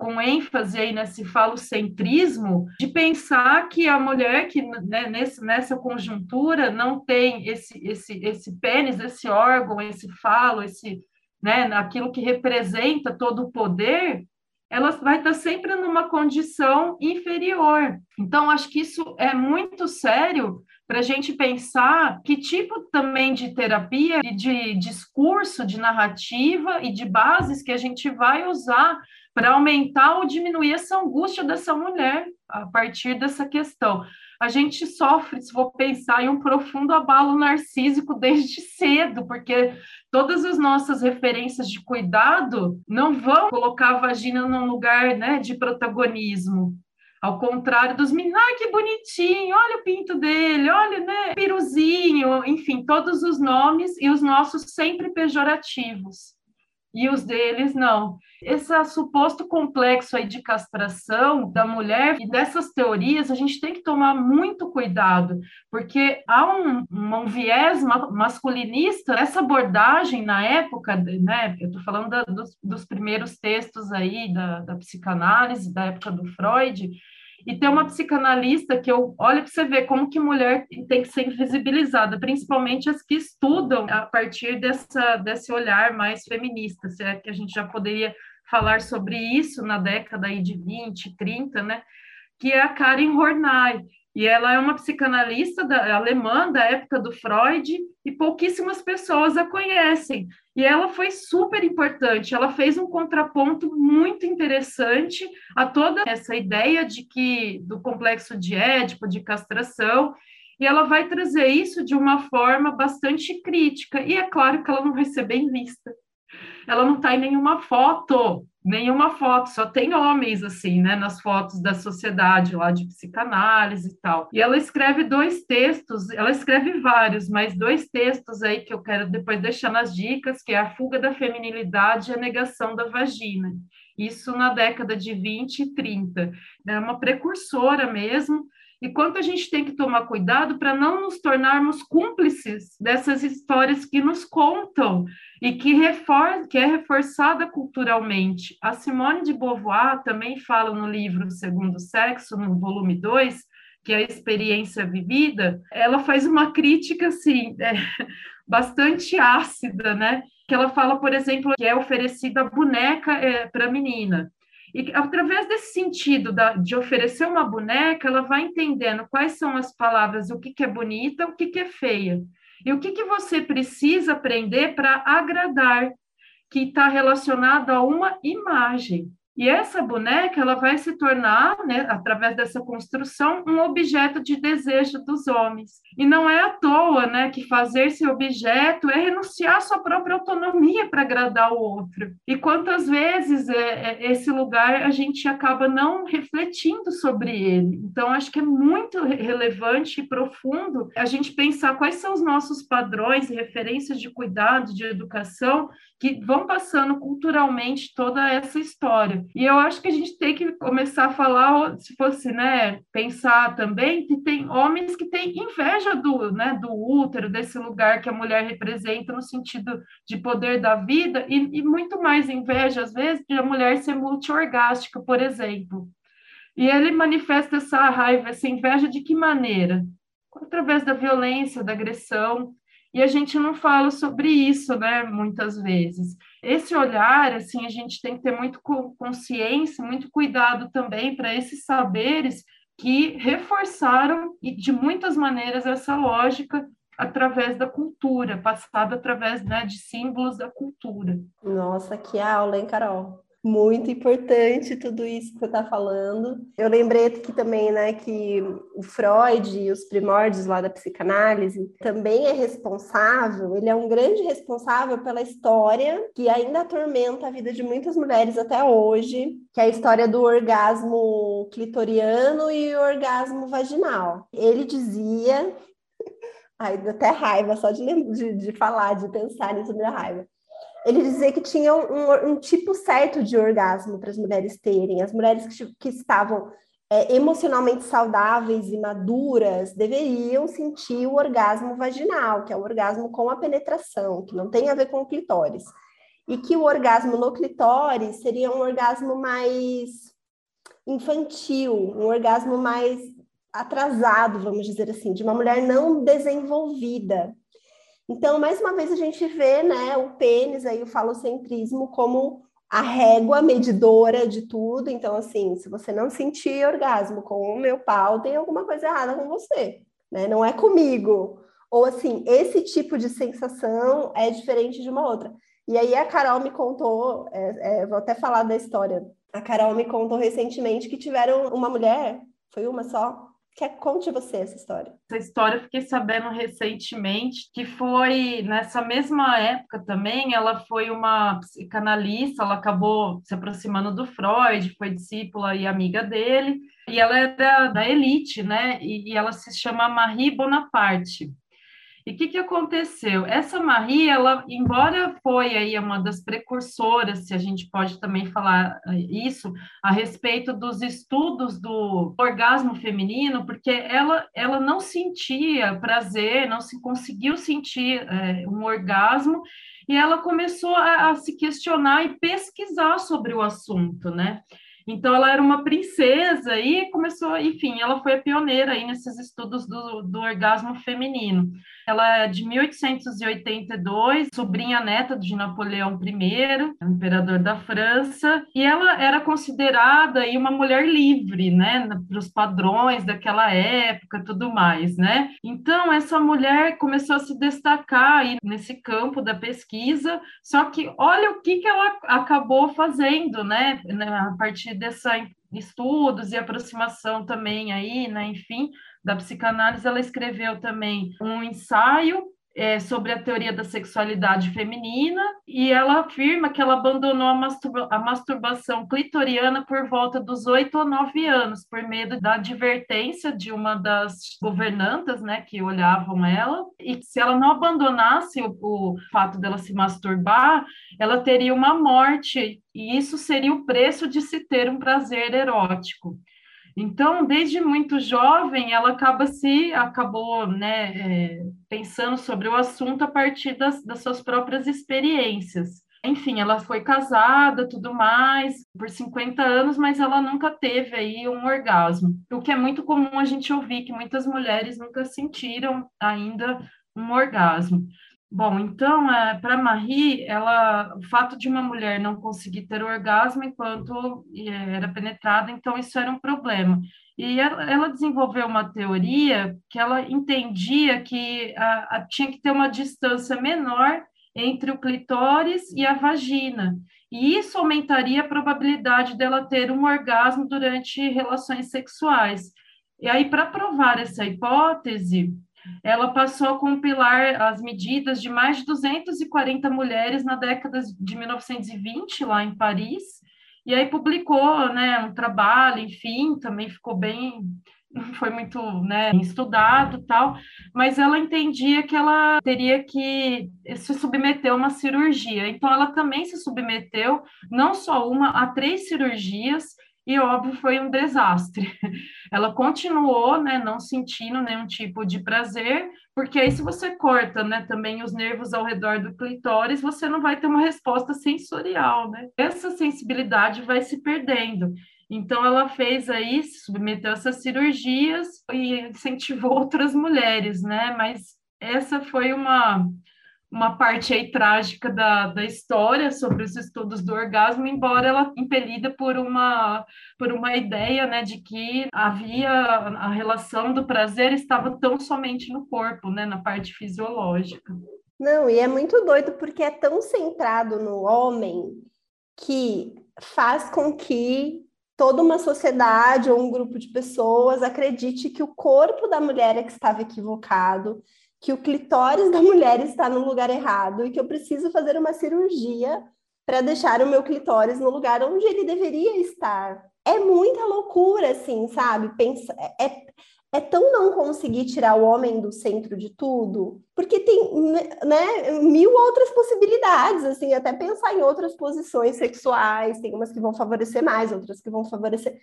com ênfase aí nesse falocentrismo, de pensar que a mulher que né, nesse, nessa conjuntura não tem esse, esse, esse pênis, esse órgão, esse falo, esse, né, aquilo que representa todo o poder, ela vai estar sempre numa condição inferior. Então, acho que isso é muito sério para a gente pensar que tipo também de terapia, de discurso, de narrativa e de bases que a gente vai usar para aumentar ou diminuir essa angústia dessa mulher a partir dessa questão. A gente sofre, se for pensar, em um profundo abalo narcísico desde cedo, porque todas as nossas referências de cuidado não vão colocar a vagina num lugar né, de protagonismo. Ao contrário dos meninos, ai que bonitinho, olha o pinto dele, olha, né, piruzinho, enfim, todos os nomes e os nossos sempre pejorativos e os deles não. Esse suposto complexo aí de castração da mulher e dessas teorias a gente tem que tomar muito cuidado, porque há um, um viés masculinista essa abordagem na época, né? Eu estou falando da, dos, dos, primeiros textos aí da, da psicanálise da época do Freud e tem uma psicanalista que eu olha para você ver como que mulher tem que ser invisibilizada, principalmente as que estudam a partir dessa, desse olhar mais feminista, se é que a gente já poderia falar sobre isso na década aí de 20, 30, né? Que é a Karen Horney. E ela é uma psicanalista da, alemã da época do Freud e pouquíssimas pessoas a conhecem. E ela foi super importante, ela fez um contraponto muito interessante a toda essa ideia de que do complexo de Édipo, de castração, e ela vai trazer isso de uma forma bastante crítica, e é claro que ela não vai ser bem vista. Ela não está em nenhuma foto nenhuma foto, só tem homens assim, né, nas fotos da sociedade lá de psicanálise e tal. E ela escreve dois textos, ela escreve vários, mas dois textos aí que eu quero depois deixar nas dicas, que é a fuga da feminilidade e a negação da vagina. Isso na década de 20 e 30. É uma precursora mesmo, e quanto a gente tem que tomar cuidado para não nos tornarmos cúmplices dessas histórias que nos contam e que, refor que é reforçada culturalmente. A Simone de Beauvoir também fala no livro Segundo Sexo, no volume 2, que é a experiência vivida, ela faz uma crítica assim <laughs> é, bastante ácida, né? Que ela fala, por exemplo, que é oferecida a boneca é, para menina. E através desse sentido da, de oferecer uma boneca, ela vai entendendo quais são as palavras, o que, que é bonita, o que, que é feia. E o que, que você precisa aprender para agradar, que está relacionado a uma imagem. E essa boneca ela vai se tornar, né, através dessa construção, um objeto de desejo dos homens. E não é à toa né, que fazer esse objeto é renunciar à sua própria autonomia para agradar o outro. E quantas vezes é, é, esse lugar a gente acaba não refletindo sobre ele. Então, acho que é muito relevante e profundo a gente pensar quais são os nossos padrões e referências de cuidado, de educação, que vão passando culturalmente toda essa história. E eu acho que a gente tem que começar a falar, se fosse, né, pensar também que tem homens que têm inveja do, né, do útero, desse lugar que a mulher representa no sentido de poder da vida, e, e muito mais inveja, às vezes, de a mulher ser multiorgástica, por exemplo. E ele manifesta essa raiva, essa inveja de que maneira? Através da violência, da agressão, e a gente não fala sobre isso, né, muitas vezes. Esse olhar, assim, a gente tem que ter muito consciência, muito cuidado também para esses saberes que reforçaram, e de muitas maneiras, essa lógica através da cultura, passada através né, de símbolos da cultura. Nossa, que aula, hein, Carol? Muito importante tudo isso que você está falando. Eu lembrei aqui também, né, que o Freud e os primórdios lá da psicanálise também é responsável, ele é um grande responsável pela história que ainda atormenta a vida de muitas mulheres até hoje, que é a história do orgasmo clitoriano e o orgasmo vaginal. Ele dizia <laughs> Ai, dá até raiva só de, de, de falar, de pensar nisso, dá raiva ele dizia que tinha um, um tipo certo de orgasmo para as mulheres terem. As mulheres que, que estavam é, emocionalmente saudáveis e maduras deveriam sentir o orgasmo vaginal, que é o orgasmo com a penetração, que não tem a ver com o clitóris. E que o orgasmo no clitóris seria um orgasmo mais infantil, um orgasmo mais atrasado, vamos dizer assim, de uma mulher não desenvolvida. Então, mais uma vez, a gente vê né, o pênis, aí, o falocentrismo, como a régua medidora de tudo. Então, assim, se você não sentir orgasmo com o meu pau, tem alguma coisa errada com você, né? Não é comigo. Ou assim, esse tipo de sensação é diferente de uma outra. E aí a Carol me contou, é, é, vou até falar da história. A Carol me contou recentemente que tiveram uma mulher, foi uma só, Quer conte você essa história? Essa história eu fiquei sabendo recentemente que foi nessa mesma época também. Ela foi uma psicanalista, ela acabou se aproximando do Freud, foi discípula e amiga dele, e ela era da elite, né? E, e ela se chama Marie Bonaparte. E o que, que aconteceu? Essa Marie, ela, embora foi aí uma das precursoras, se a gente pode também falar eh, isso, a respeito dos estudos do orgasmo feminino, porque ela, ela não sentia prazer, não se conseguiu sentir é, um orgasmo, e ela começou a, a se questionar e pesquisar sobre o assunto, né? Então, ela era uma princesa e começou, enfim, ela foi a pioneira aí nesses estudos do, do orgasmo feminino. Ela é de 1882, sobrinha neta de Napoleão I, imperador da França, e ela era considerada aí uma mulher livre, né, para os padrões daquela época, tudo mais, né? Então, essa mulher começou a se destacar aí nesse campo da pesquisa, só que olha o que, que ela acabou fazendo, né, né a partir dessa estudos e aproximação também aí, né, enfim, da psicanálise, ela escreveu também um ensaio é, sobre a teoria da sexualidade feminina e ela afirma que ela abandonou a, masturba a masturbação clitoriana por volta dos oito ou nove anos, por medo da advertência de uma das governantas, né, que olhavam ela, e que se ela não abandonasse o, o fato dela se masturbar, ela teria uma morte, e isso seria o preço de se ter um prazer erótico. Então, desde muito jovem, ela acaba se acabou, né, é, pensando sobre o assunto a partir das, das suas próprias experiências. Enfim, ela foi casada, tudo mais, por 50 anos, mas ela nunca teve aí um orgasmo. O que é muito comum a gente ouvir que muitas mulheres nunca sentiram ainda um orgasmo. Bom, então, é, para Marie, ela, o fato de uma mulher não conseguir ter orgasmo enquanto é, era penetrada, então isso era um problema. E ela, ela desenvolveu uma teoria que ela entendia que a, a, tinha que ter uma distância menor entre o clitóris e a vagina, e isso aumentaria a probabilidade dela ter um orgasmo durante relações sexuais. E aí, para provar essa hipótese, ela passou a compilar as medidas de mais de 240 mulheres na década de 1920, lá em Paris, e aí publicou né, um trabalho, enfim, também ficou bem não <laughs> foi muito né, estudado tal, mas ela entendia que ela teria que se submeter a uma cirurgia. Então, ela também se submeteu, não só uma, a três cirurgias, e óbvio foi um desastre. <laughs> Ela continuou, né, não sentindo nenhum tipo de prazer, porque aí se você corta, né, também os nervos ao redor do clitóris, você não vai ter uma resposta sensorial, né? Essa sensibilidade vai se perdendo. Então ela fez aí, submeteu essas cirurgias e incentivou <laughs> outras mulheres, né? Mas essa foi uma uma parte aí trágica da, da história sobre os estudos do orgasmo, embora ela impelida por uma, por uma ideia né, de que havia a relação do prazer estava tão somente no corpo, né, na parte fisiológica. Não, e é muito doido porque é tão centrado no homem que faz com que toda uma sociedade ou um grupo de pessoas acredite que o corpo da mulher é que estava equivocado, que o clitóris da mulher está no lugar errado e que eu preciso fazer uma cirurgia para deixar o meu clitóris no lugar onde ele deveria estar. É muita loucura, assim, sabe? Pensa, é, é tão não conseguir tirar o homem do centro de tudo, porque tem né, mil outras possibilidades, assim, até pensar em outras posições sexuais, tem umas que vão favorecer mais, outras que vão favorecer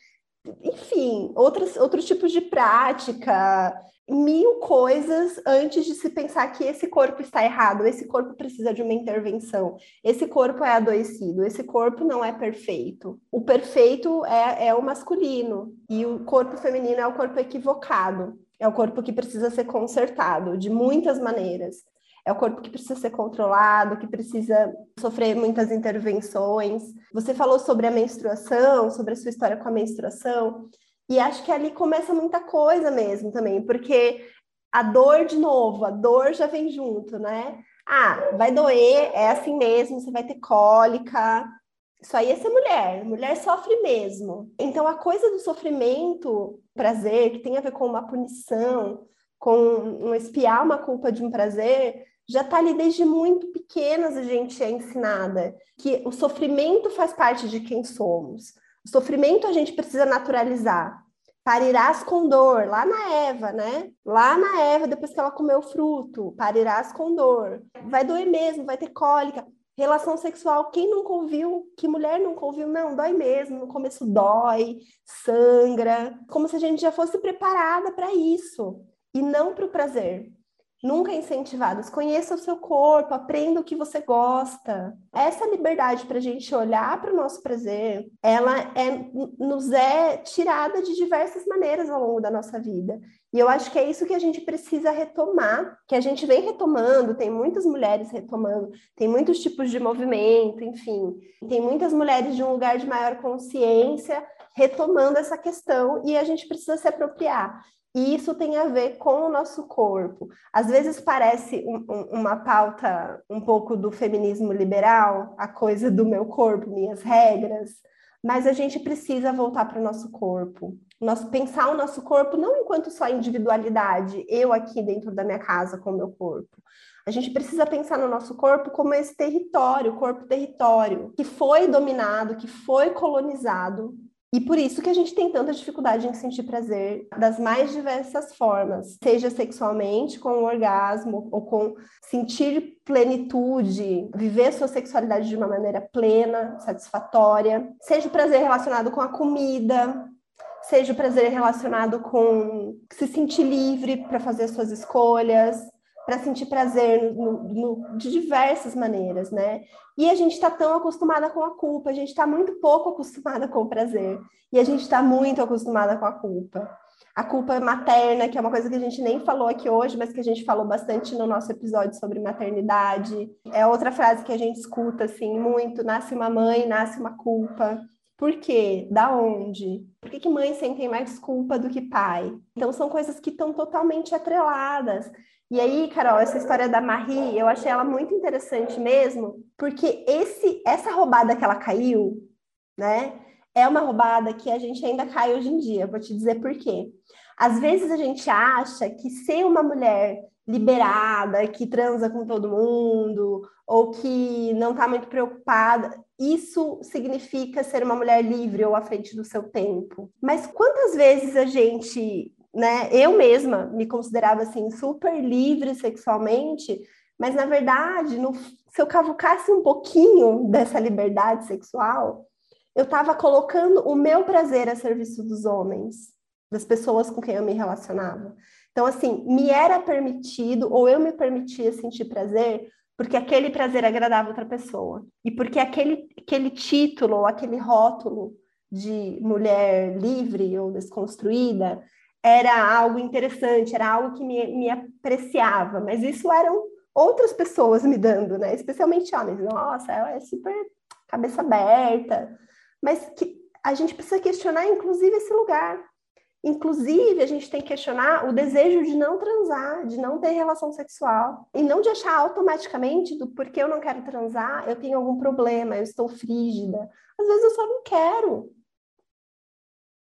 enfim, outros, outros tipos de prática, mil coisas antes de se pensar que esse corpo está errado, esse corpo precisa de uma intervenção, esse corpo é adoecido, esse corpo não é perfeito. O perfeito é, é o masculino e o corpo feminino é o corpo equivocado, é o corpo que precisa ser consertado de muitas maneiras é o corpo que precisa ser controlado, que precisa sofrer muitas intervenções. Você falou sobre a menstruação, sobre a sua história com a menstruação, e acho que ali começa muita coisa mesmo também, porque a dor, de novo, a dor já vem junto, né? Ah, vai doer, é assim mesmo, você vai ter cólica. Isso aí é ser mulher, mulher sofre mesmo. Então a coisa do sofrimento, prazer, que tem a ver com uma punição, com um espiar uma culpa de um prazer, já está ali desde muito pequenas a gente é ensinada que o sofrimento faz parte de quem somos. Sofrimento a gente precisa naturalizar. Parirás com dor, lá na Eva, né? Lá na Eva, depois que ela comeu o fruto, parirás com dor. Vai doer mesmo, vai ter cólica. Relação sexual, quem nunca ouviu? Que mulher nunca ouviu? Não, dói mesmo. No começo dói, sangra. Como se a gente já fosse preparada para isso e não para o prazer nunca incentivadas. Conheça o seu corpo, aprenda o que você gosta. Essa liberdade para a gente olhar para o nosso prazer, ela é, nos é tirada de diversas maneiras ao longo da nossa vida. E eu acho que é isso que a gente precisa retomar, que a gente vem retomando, tem muitas mulheres retomando, tem muitos tipos de movimento, enfim, tem muitas mulheres de um lugar de maior consciência retomando essa questão e a gente precisa se apropriar. E isso tem a ver com o nosso corpo. Às vezes parece um, um, uma pauta um pouco do feminismo liberal, a coisa do meu corpo, minhas regras, mas a gente precisa voltar para o nosso corpo. Nosso, pensar o nosso corpo não enquanto só individualidade, eu aqui dentro da minha casa com o meu corpo. A gente precisa pensar no nosso corpo como esse território, corpo-território, que foi dominado, que foi colonizado e por isso que a gente tem tanta dificuldade em sentir prazer das mais diversas formas, seja sexualmente, com o orgasmo, ou com sentir plenitude, viver sua sexualidade de uma maneira plena, satisfatória, seja o prazer relacionado com a comida, seja o prazer relacionado com se sentir livre para fazer as suas escolhas, para sentir prazer no, no, de diversas maneiras, né? E a gente está tão acostumada com a culpa, a gente está muito pouco acostumada com o prazer, e a gente está muito acostumada com a culpa. A culpa materna, que é uma coisa que a gente nem falou aqui hoje, mas que a gente falou bastante no nosso episódio sobre maternidade. É outra frase que a gente escuta assim muito: nasce uma mãe, nasce uma culpa. Por quê? Da onde? Por que, que mães sentem mais culpa do que pai? Então, são coisas que estão totalmente atreladas. E aí, Carol, essa história da Marie, eu achei ela muito interessante mesmo, porque esse, essa roubada que ela caiu, né, é uma roubada que a gente ainda cai hoje em dia. Vou te dizer por quê. Às vezes a gente acha que ser uma mulher liberada, que transa com todo mundo, ou que não está muito preocupada, isso significa ser uma mulher livre ou à frente do seu tempo. Mas quantas vezes a gente, né, eu mesma me considerava assim super livre sexualmente, mas na verdade, no, se eu cavucasse um pouquinho dessa liberdade sexual, eu estava colocando o meu prazer a serviço dos homens, das pessoas com quem eu me relacionava. Então, assim, me era permitido, ou eu me permitia sentir prazer, porque aquele prazer agradava outra pessoa. E porque aquele, aquele título, aquele rótulo de mulher livre ou desconstruída era algo interessante, era algo que me, me apreciava. Mas isso eram outras pessoas me dando, né? Especialmente homens. Nossa, ela é super cabeça aberta. Mas que a gente precisa questionar, inclusive, esse lugar. Inclusive, a gente tem que questionar o desejo de não transar, de não ter relação sexual. E não de achar automaticamente do porquê eu não quero transar, eu tenho algum problema, eu estou frígida. Às vezes eu só não quero.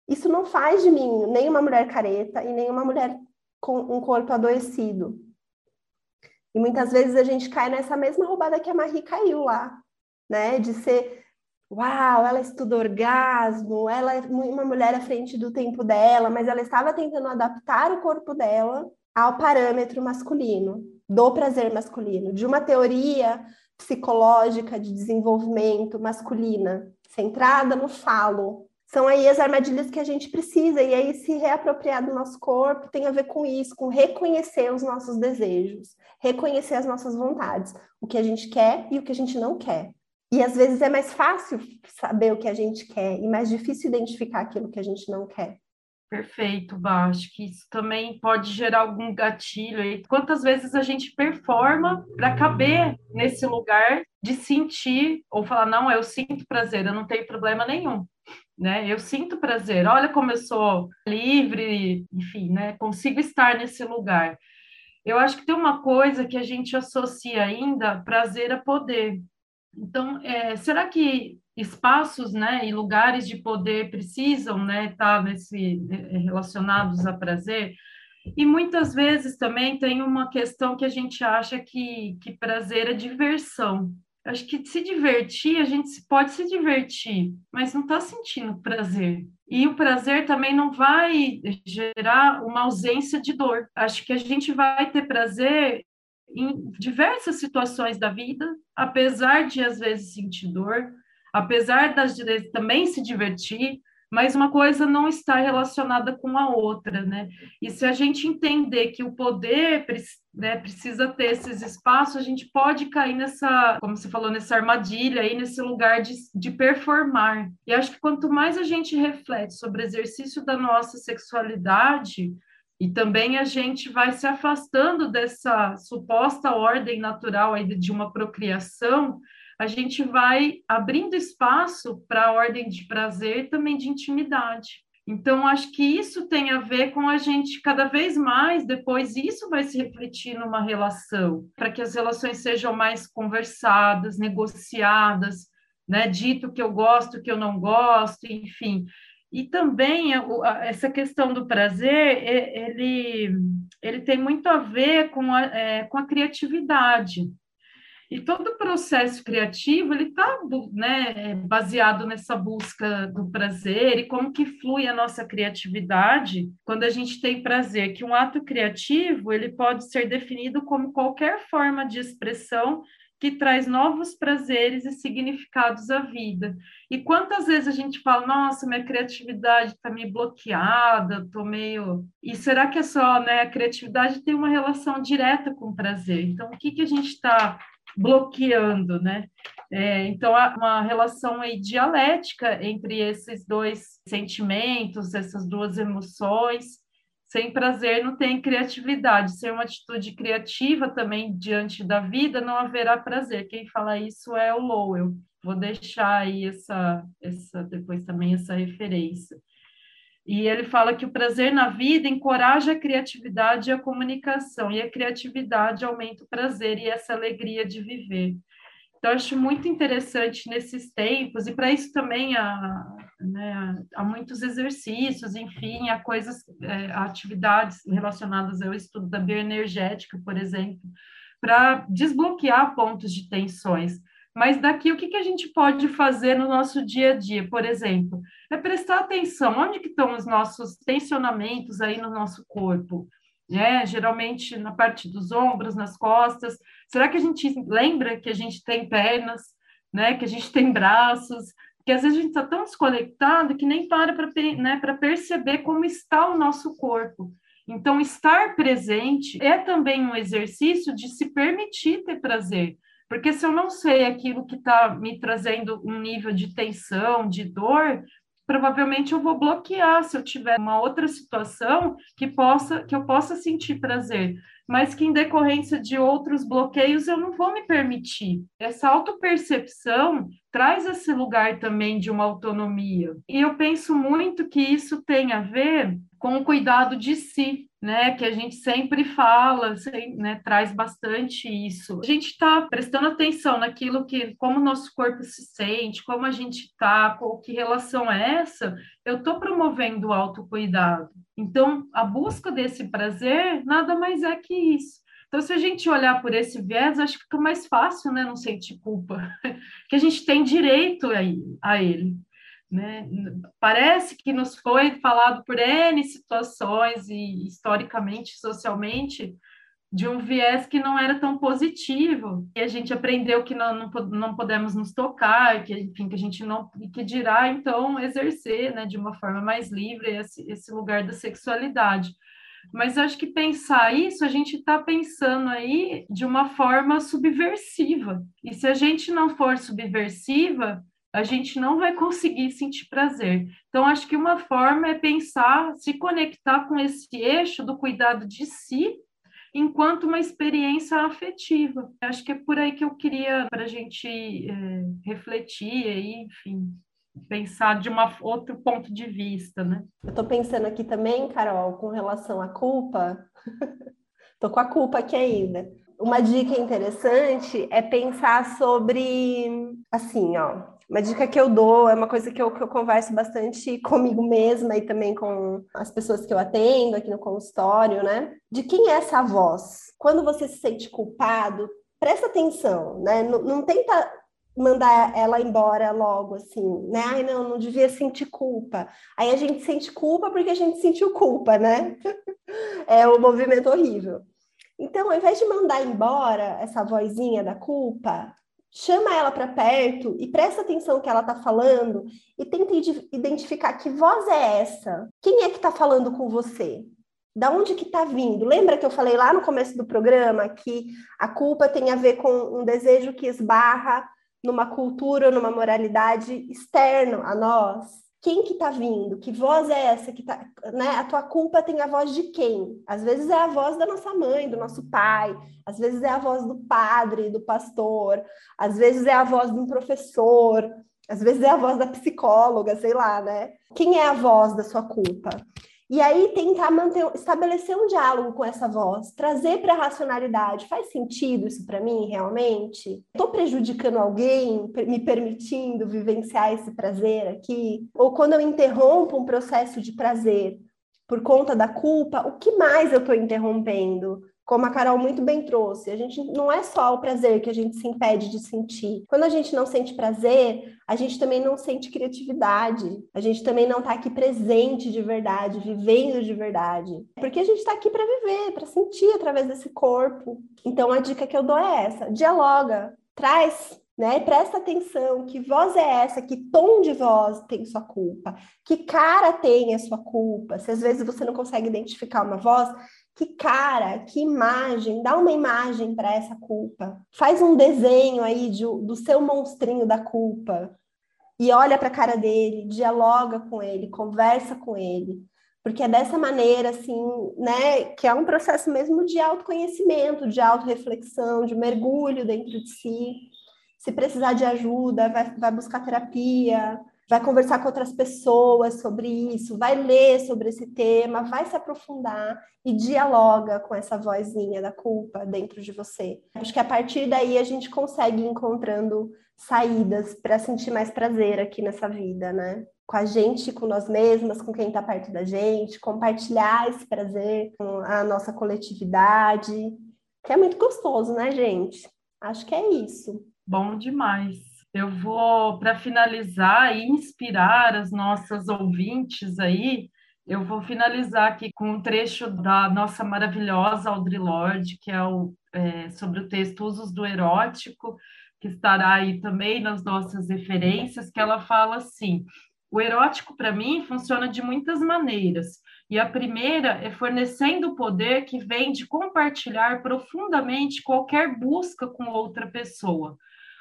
Isso não faz de mim nem uma mulher careta e nem uma mulher com um corpo adoecido. E muitas vezes a gente cai nessa mesma roubada que a Marie caiu lá, né? De ser uau, ela estuda orgasmo, ela é uma mulher à frente do tempo dela, mas ela estava tentando adaptar o corpo dela ao parâmetro masculino, do prazer masculino, de uma teoria psicológica de desenvolvimento masculina, centrada no falo. São aí as armadilhas que a gente precisa, e aí se reapropriar do nosso corpo tem a ver com isso, com reconhecer os nossos desejos, reconhecer as nossas vontades, o que a gente quer e o que a gente não quer. E às vezes é mais fácil saber o que a gente quer e mais difícil identificar aquilo que a gente não quer. Perfeito, Bá. Acho que isso também pode gerar algum gatilho aí. Quantas vezes a gente performa para caber nesse lugar de sentir ou falar, não, eu sinto prazer, eu não tenho problema nenhum. Né? Eu sinto prazer, olha como eu sou livre, enfim, né? Consigo estar nesse lugar. Eu acho que tem uma coisa que a gente associa ainda prazer a poder. Então, é, será que espaços né, e lugares de poder precisam né, estar nesse, é, relacionados a prazer? E muitas vezes também tem uma questão que a gente acha que, que prazer é diversão. Acho que se divertir, a gente pode se divertir, mas não está sentindo prazer. E o prazer também não vai gerar uma ausência de dor. Acho que a gente vai ter prazer em diversas situações da vida, apesar de às vezes sentir dor, apesar das vezes também se divertir, mas uma coisa não está relacionada com a outra, né? E se a gente entender que o poder né, precisa ter esses espaços, a gente pode cair nessa, como você falou, nessa armadilha aí, nesse lugar de, de performar. E acho que quanto mais a gente reflete sobre o exercício da nossa sexualidade, e também a gente vai se afastando dessa suposta ordem natural aí de uma procriação, a gente vai abrindo espaço para a ordem de prazer também de intimidade. Então, acho que isso tem a ver com a gente cada vez mais, depois isso vai se refletir numa relação, para que as relações sejam mais conversadas, negociadas, né? Dito que eu gosto, que eu não gosto, enfim. E também essa questão do prazer, ele, ele tem muito a ver com a, é, com a criatividade. E todo o processo criativo, ele está né, baseado nessa busca do prazer e como que flui a nossa criatividade quando a gente tem prazer, que um ato criativo, ele pode ser definido como qualquer forma de expressão que traz novos prazeres e significados à vida. E quantas vezes a gente fala, nossa, minha criatividade está meio bloqueada, estou meio. E será que é só, né? A criatividade tem uma relação direta com o prazer. Então, o que, que a gente está bloqueando, né? É, então, há uma relação aí dialética entre esses dois sentimentos, essas duas emoções. Sem prazer não tem criatividade. Sem uma atitude criativa também diante da vida, não haverá prazer. Quem fala isso é o Lowell. Vou deixar aí essa, essa depois também essa referência. E ele fala que o prazer na vida encoraja a criatividade e a comunicação, e a criatividade aumenta o prazer e essa alegria de viver. Então, acho muito interessante nesses tempos, e para isso também há, né, há muitos exercícios, enfim, há coisas, é, atividades relacionadas ao estudo da bioenergética, por exemplo, para desbloquear pontos de tensões. Mas daqui, o que, que a gente pode fazer no nosso dia a dia, por exemplo? É prestar atenção, onde que estão os nossos tensionamentos aí no nosso corpo? É, geralmente na parte dos ombros, nas costas. Será que a gente lembra que a gente tem pernas, né? Que a gente tem braços? Porque às vezes a gente está tão desconectado que nem para para né, perceber como está o nosso corpo. Então, estar presente é também um exercício de se permitir ter prazer. Porque se eu não sei aquilo que está me trazendo um nível de tensão, de dor, provavelmente eu vou bloquear se eu tiver uma outra situação que possa que eu possa sentir prazer, mas que em decorrência de outros bloqueios eu não vou me permitir. Essa autopercepção traz esse lugar também de uma autonomia. E eu penso muito que isso tem a ver com o cuidado de si, né, que a gente sempre fala, né, traz bastante isso. A gente está prestando atenção naquilo que, como o nosso corpo se sente, como a gente está, com que relação é essa, eu estou promovendo o autocuidado. Então, a busca desse prazer nada mais é que isso. Então, se a gente olhar por esse viés, acho que fica mais fácil, né, não sentir culpa, <laughs> que a gente tem direito a ele. Né? Parece que nos foi falado por N situações e historicamente, socialmente, de um viés que não era tão positivo, e a gente aprendeu que não, não, não podemos nos tocar, que, enfim, que a gente não, que dirá, então, exercer, né, de uma forma mais livre esse, esse lugar da sexualidade. Mas acho que pensar isso, a gente está pensando aí de uma forma subversiva, e se a gente não for subversiva, a gente não vai conseguir sentir prazer. Então, acho que uma forma é pensar, se conectar com esse eixo do cuidado de si, enquanto uma experiência afetiva. Acho que é por aí que eu queria para a gente é, refletir aí, enfim, pensar de um outro ponto de vista, né? Eu estou pensando aqui também, Carol, com relação à culpa. <laughs> Estou com a culpa aqui ainda. Uma dica interessante é pensar sobre, assim, ó, uma dica que eu dou é uma coisa que eu, que eu converso bastante comigo mesma e também com as pessoas que eu atendo aqui no consultório, né? De quem é essa voz? Quando você se sente culpado, presta atenção, né? Não, não tenta mandar ela embora logo, assim, né? Ai, não, não devia sentir culpa. Aí a gente sente culpa porque a gente sentiu culpa, né? <laughs> é um movimento horrível. Então, ao invés de mandar embora essa vozinha da culpa, chama ela para perto e presta atenção no que ela está falando e tenta identificar que voz é essa. Quem é que está falando com você? Da onde que está vindo? Lembra que eu falei lá no começo do programa que a culpa tem a ver com um desejo que esbarra numa cultura, numa moralidade externa a nós? Quem que tá vindo? Que voz é essa que tá, né? A tua culpa tem a voz de quem? Às vezes é a voz da nossa mãe, do nosso pai, às vezes é a voz do padre, do pastor, às vezes é a voz de um professor, às vezes é a voz da psicóloga, sei lá, né? Quem é a voz da sua culpa? E aí tentar manter, estabelecer um diálogo com essa voz, trazer para a racionalidade. Faz sentido isso para mim realmente? Estou prejudicando alguém, me permitindo vivenciar esse prazer aqui? Ou quando eu interrompo um processo de prazer por conta da culpa, o que mais eu estou interrompendo? Como a Carol muito bem trouxe, a gente não é só o prazer que a gente se impede de sentir. Quando a gente não sente prazer, a gente também não sente criatividade. A gente também não está aqui presente de verdade, vivendo de verdade. Porque a gente está aqui para viver, para sentir através desse corpo. Então a dica que eu dou é essa: dialoga, traz né? Presta atenção, que voz é essa, que tom de voz tem sua culpa, que cara tem a sua culpa. Se às vezes você não consegue identificar uma voz, que cara, que imagem, dá uma imagem para essa culpa. Faz um desenho aí de, do seu monstrinho da culpa e olha para a cara dele, dialoga com ele, conversa com ele. Porque é dessa maneira, assim, né, que é um processo mesmo de autoconhecimento, de autorreflexão, de mergulho dentro de si se precisar de ajuda, vai, vai buscar terapia, vai conversar com outras pessoas sobre isso, vai ler sobre esse tema, vai se aprofundar e dialoga com essa vozinha da culpa dentro de você. Acho que a partir daí a gente consegue ir encontrando saídas para sentir mais prazer aqui nessa vida, né? Com a gente, com nós mesmas, com quem está perto da gente, compartilhar esse prazer com a nossa coletividade, que é muito gostoso, né, gente? Acho que é isso. Bom demais. Eu vou, para finalizar e inspirar as nossas ouvintes aí, eu vou finalizar aqui com um trecho da nossa maravilhosa Audre Lorde, que é, o, é sobre o texto Usos do Erótico, que estará aí também nas nossas referências, que ela fala assim: o erótico, para mim, funciona de muitas maneiras. E a primeira é fornecendo o poder que vem de compartilhar profundamente qualquer busca com outra pessoa.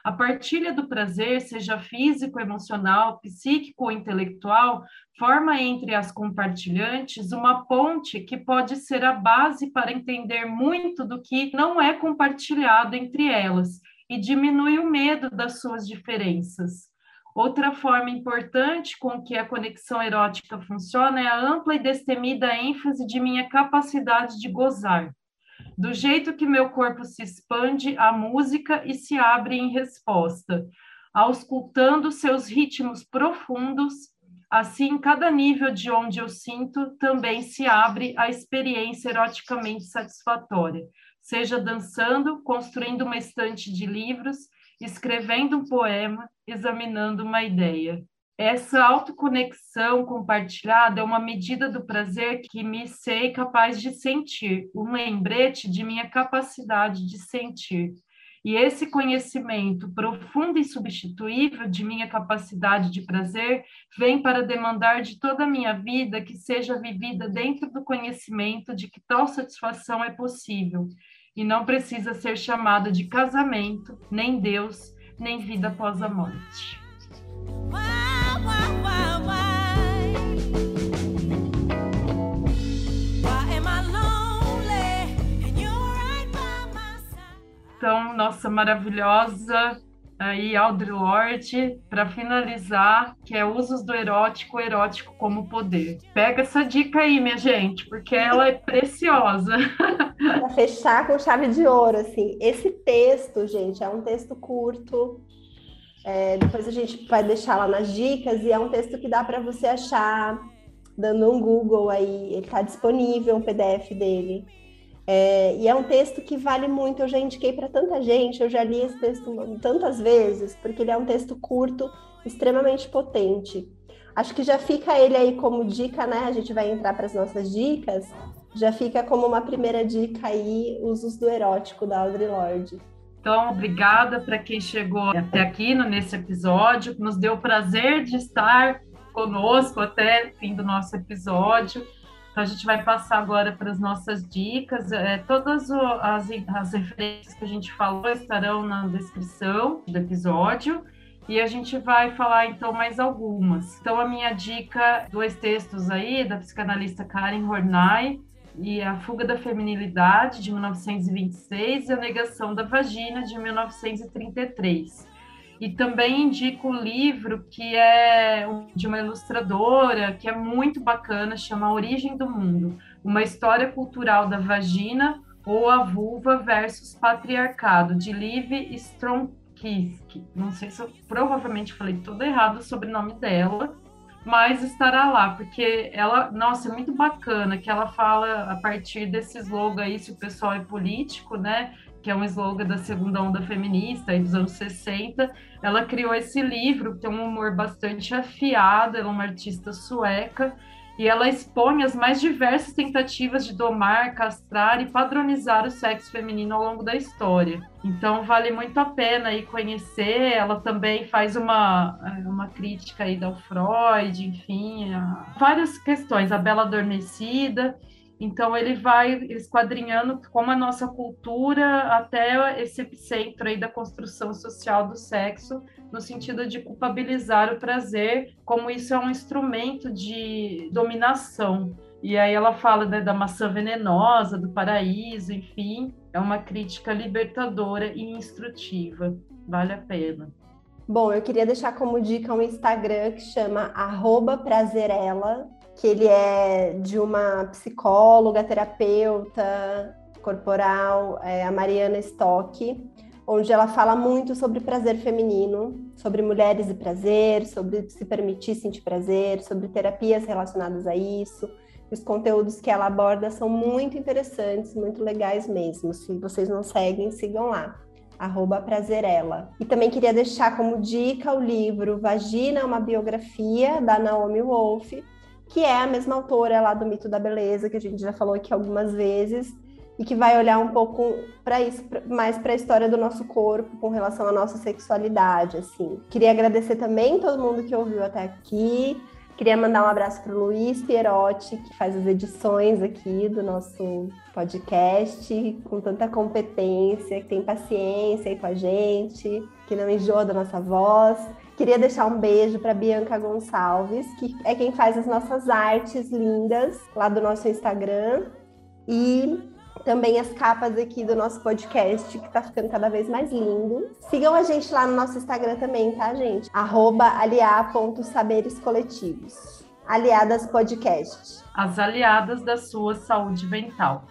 A partilha do prazer, seja físico, emocional, psíquico ou intelectual, forma entre as compartilhantes uma ponte que pode ser a base para entender muito do que não é compartilhado entre elas e diminui o medo das suas diferenças. Outra forma importante com que a conexão erótica funciona é a ampla e destemida ênfase de minha capacidade de gozar do jeito que meu corpo se expande, a música e se abre em resposta, auscultando seus ritmos profundos, assim, cada nível de onde eu sinto também se abre a experiência eroticamente satisfatória, seja dançando, construindo uma estante de livros, escrevendo um poema, examinando uma ideia. Essa autoconexão compartilhada é uma medida do prazer que me sei capaz de sentir, um lembrete de minha capacidade de sentir. E esse conhecimento profundo e substituível de minha capacidade de prazer vem para demandar de toda a minha vida que seja vivida dentro do conhecimento de que tal satisfação é possível e não precisa ser chamada de casamento, nem Deus, nem vida após a morte. Então, nossa maravilhosa aí Audre Lorde, para finalizar, que é usos do erótico, erótico como poder. Pega essa dica aí, minha gente, porque ela é preciosa. Para fechar com chave de ouro, assim, esse texto, gente, é um texto curto, é, depois a gente vai deixar lá nas dicas e é um texto que dá para você achar dando um Google aí, ele está disponível um PDF dele. É, e é um texto que vale muito, eu já indiquei para tanta gente, eu já li esse texto tantas vezes, porque ele é um texto curto, extremamente potente. Acho que já fica ele aí como dica, né? A gente vai entrar para as nossas dicas. Já fica como uma primeira dica aí, Usos do Erótico, da Audre Lorde. Então, obrigada para quem chegou até aqui no, nesse episódio. Nos deu o prazer de estar conosco até o fim do nosso episódio. Então, a gente vai passar agora para as nossas dicas. É, todas as, as referências que a gente falou estarão na descrição do episódio. E a gente vai falar então mais algumas. Então, a minha dica, dois textos aí da psicanalista Karen Horney, e A Fuga da Feminilidade, de 1926, e A Negação da Vagina, de 1933. E também indico o livro que é de uma ilustradora, que é muito bacana, chama Origem do Mundo, uma história cultural da vagina ou a vulva versus patriarcado, de Liv Stromkowski. Não sei se eu provavelmente falei tudo errado o sobrenome dela, mas estará lá, porque ela, nossa, é muito bacana que ela fala a partir desse slogan aí, se o pessoal é político, né? Que é um slogan da segunda onda feminista, aí dos anos 60. Ela criou esse livro, que tem um humor bastante afiado, ela é uma artista sueca, e ela expõe as mais diversas tentativas de domar, castrar e padronizar o sexo feminino ao longo da história. Então vale muito a pena aí conhecer. Ela também faz uma, uma crítica aí ao Freud, enfim, várias questões. A Bela Adormecida. Então ele vai esquadrinhando como a nossa cultura até esse epicentro aí da construção social do sexo, no sentido de culpabilizar o prazer, como isso é um instrumento de dominação. E aí ela fala né, da maçã venenosa, do paraíso, enfim, é uma crítica libertadora e instrutiva. Vale a pena. Bom, eu queria deixar como dica um Instagram que chama Prazerela, que ele é de uma psicóloga, terapeuta corporal, é, a Mariana Stock, onde ela fala muito sobre prazer feminino, sobre mulheres e prazer, sobre se permitir sentir prazer, sobre terapias relacionadas a isso. Os conteúdos que ela aborda são muito interessantes, muito legais mesmo. Se vocês não seguem, sigam lá arroba Prazerela. E também queria deixar como dica o livro Vagina, uma biografia, da Naomi Wolf, que é a mesma autora lá do Mito da Beleza, que a gente já falou aqui algumas vezes, e que vai olhar um pouco para isso, mais para a história do nosso corpo com relação à nossa sexualidade, assim. Queria agradecer também todo mundo que ouviu até aqui. Queria mandar um abraço para o Luiz Pierotti, que faz as edições aqui do nosso podcast, com tanta competência, que tem paciência aí com a gente, que não enjoa da nossa voz. Queria deixar um beijo para Bianca Gonçalves, que é quem faz as nossas artes lindas lá do nosso Instagram. E também as capas aqui do nosso podcast, que tá ficando cada vez mais lindo. Sigam a gente lá no nosso Instagram também, tá, gente? Arroba Aliadas Podcast. As aliadas da sua saúde mental.